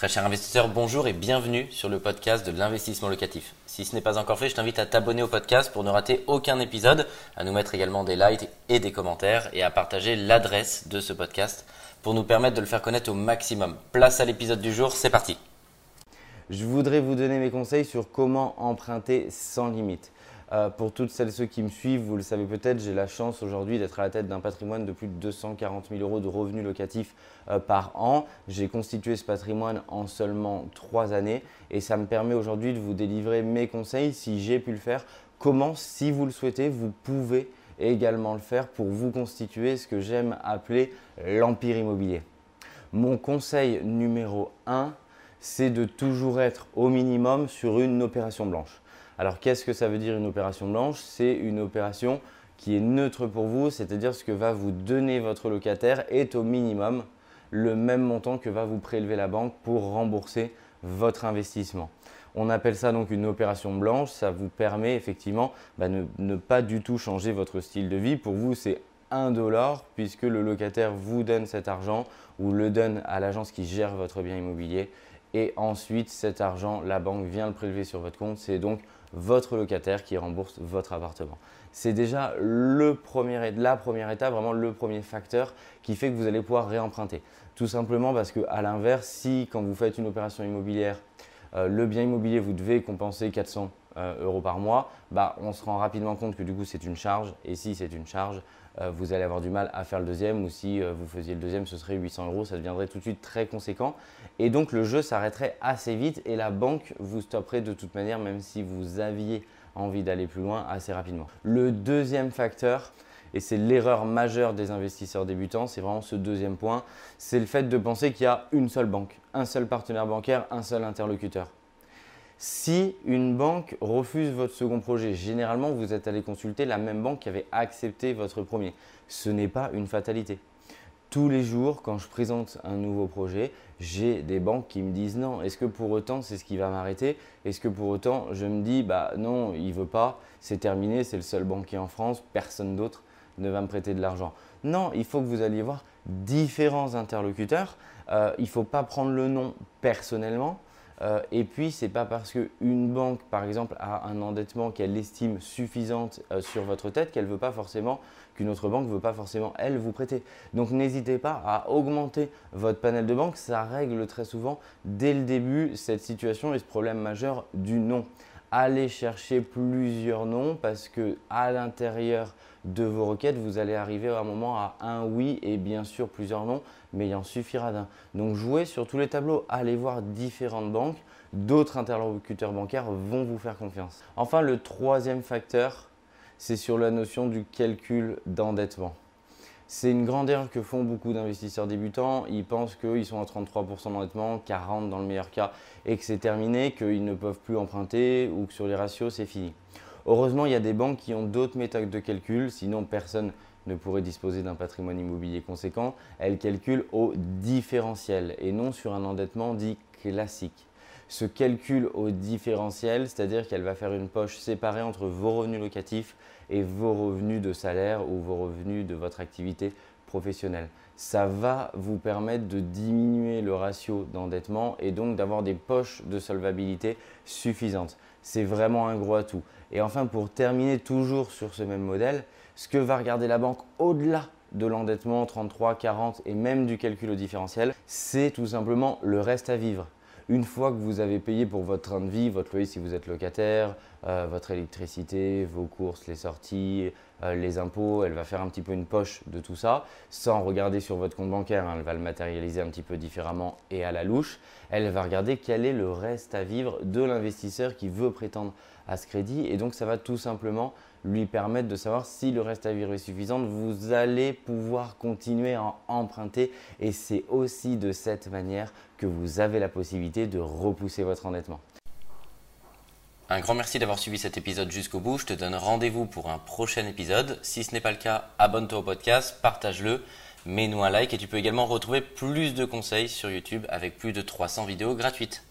Très cher investisseur, bonjour et bienvenue sur le podcast de l'investissement locatif. Si ce n'est pas encore fait, je t'invite à t'abonner au podcast pour ne rater aucun épisode, à nous mettre également des likes et des commentaires et à partager l'adresse de ce podcast pour nous permettre de le faire connaître au maximum. Place à l'épisode du jour, c'est parti. Je voudrais vous donner mes conseils sur comment emprunter sans limite. Euh, pour toutes celles et ceux qui me suivent, vous le savez peut-être, j'ai la chance aujourd'hui d'être à la tête d'un patrimoine de plus de 240 000 euros de revenus locatifs euh, par an. J'ai constitué ce patrimoine en seulement trois années et ça me permet aujourd'hui de vous délivrer mes conseils si j'ai pu le faire. Comment, si vous le souhaitez, vous pouvez également le faire pour vous constituer ce que j'aime appeler l'empire immobilier. Mon conseil numéro 1, c'est de toujours être au minimum sur une opération blanche. Alors qu'est-ce que ça veut dire une opération blanche? C'est une opération qui est neutre pour vous, c'est-à-dire ce que va vous donner votre locataire est au minimum le même montant que va vous prélever la banque pour rembourser votre investissement. On appelle ça donc une opération blanche, ça vous permet effectivement de bah, ne, pas du tout changer votre style de vie. Pour vous, c'est 1 dollar puisque le locataire vous donne cet argent ou le donne à l'agence qui gère votre bien immobilier et ensuite cet argent, la banque vient le prélever sur votre compte. C'est donc votre locataire qui rembourse votre appartement. C'est déjà le premier, la première étape, vraiment le premier facteur qui fait que vous allez pouvoir réemprunter. Tout simplement parce que à l'inverse, si quand vous faites une opération immobilière, euh, le bien immobilier, vous devez compenser 400 euh, euros par mois, bah, on se rend rapidement compte que du coup c'est une charge. Et si c'est une charge, euh, vous allez avoir du mal à faire le deuxième. Ou si vous faisiez le deuxième, ce serait 800 euros, ça deviendrait tout de suite très conséquent. Et donc le jeu s'arrêterait assez vite et la banque vous stopperait de toute manière, même si vous aviez envie d'aller plus loin assez rapidement. Le deuxième facteur, et c'est l'erreur majeure des investisseurs débutants, c'est vraiment ce deuxième point, c'est le fait de penser qu'il y a une seule banque, un seul partenaire bancaire, un seul interlocuteur. Si une banque refuse votre second projet, généralement vous êtes allé consulter la même banque qui avait accepté votre premier. Ce n'est pas une fatalité. Tous les jours, quand je présente un nouveau projet, j'ai des banques qui me disent non. Est-ce que pour autant c'est ce qui va m'arrêter? Est-ce que pour autant je me dis bah non, il veut pas, c'est terminé, c'est le seul banquier en France, personne d'autre ne va me prêter de l'argent. Non, il faut que vous alliez voir différents interlocuteurs. Euh, il ne faut pas prendre le nom personnellement. Euh, et puis, ce n'est pas parce qu'une banque, par exemple, a un endettement qu'elle estime suffisante euh, sur votre tête qu'elle veut pas forcément, qu'une autre banque veut pas forcément, elle, vous prêter. Donc, n'hésitez pas à augmenter votre panel de banque. Ça règle très souvent, dès le début, cette situation et ce problème majeur du nom allez chercher plusieurs noms parce que à l'intérieur de vos requêtes, vous allez arriver à un moment à un oui et bien sûr plusieurs noms, mais il en suffira d'un. Donc jouez sur tous les tableaux, allez voir différentes banques, d'autres interlocuteurs bancaires vont vous faire confiance. Enfin, le troisième facteur, c'est sur la notion du calcul d'endettement. C'est une grande erreur que font beaucoup d'investisseurs débutants. Ils pensent qu'ils sont à 33% d'endettement, 40% dans le meilleur cas, et que c'est terminé, qu'ils ne peuvent plus emprunter ou que sur les ratios, c'est fini. Heureusement, il y a des banques qui ont d'autres méthodes de calcul, sinon personne ne pourrait disposer d'un patrimoine immobilier conséquent. Elles calculent au différentiel et non sur un endettement dit classique. Ce calcul au différentiel, c'est-à-dire qu'elle va faire une poche séparée entre vos revenus locatifs et vos revenus de salaire ou vos revenus de votre activité professionnelle. Ça va vous permettre de diminuer le ratio d'endettement et donc d'avoir des poches de solvabilité suffisantes. C'est vraiment un gros atout. Et enfin, pour terminer toujours sur ce même modèle, ce que va regarder la banque au-delà de l'endettement 33, 40 et même du calcul au différentiel, c'est tout simplement le reste à vivre. Une fois que vous avez payé pour votre train de vie, votre loyer si vous êtes locataire, euh, votre électricité, vos courses, les sorties, euh, les impôts, elle va faire un petit peu une poche de tout ça, sans regarder sur votre compte bancaire, hein, elle va le matérialiser un petit peu différemment et à la louche. Elle va regarder quel est le reste à vivre de l'investisseur qui veut prétendre à ce crédit et donc ça va tout simplement lui permettre de savoir si le reste à vivre est suffisant. Vous allez pouvoir continuer à emprunter et c'est aussi de cette manière que vous avez la possibilité de repousser votre endettement. Un grand merci d'avoir suivi cet épisode jusqu'au bout. Je te donne rendez-vous pour un prochain épisode. Si ce n'est pas le cas, abonne-toi au podcast, partage-le, mets-nous un like et tu peux également retrouver plus de conseils sur YouTube avec plus de 300 vidéos gratuites.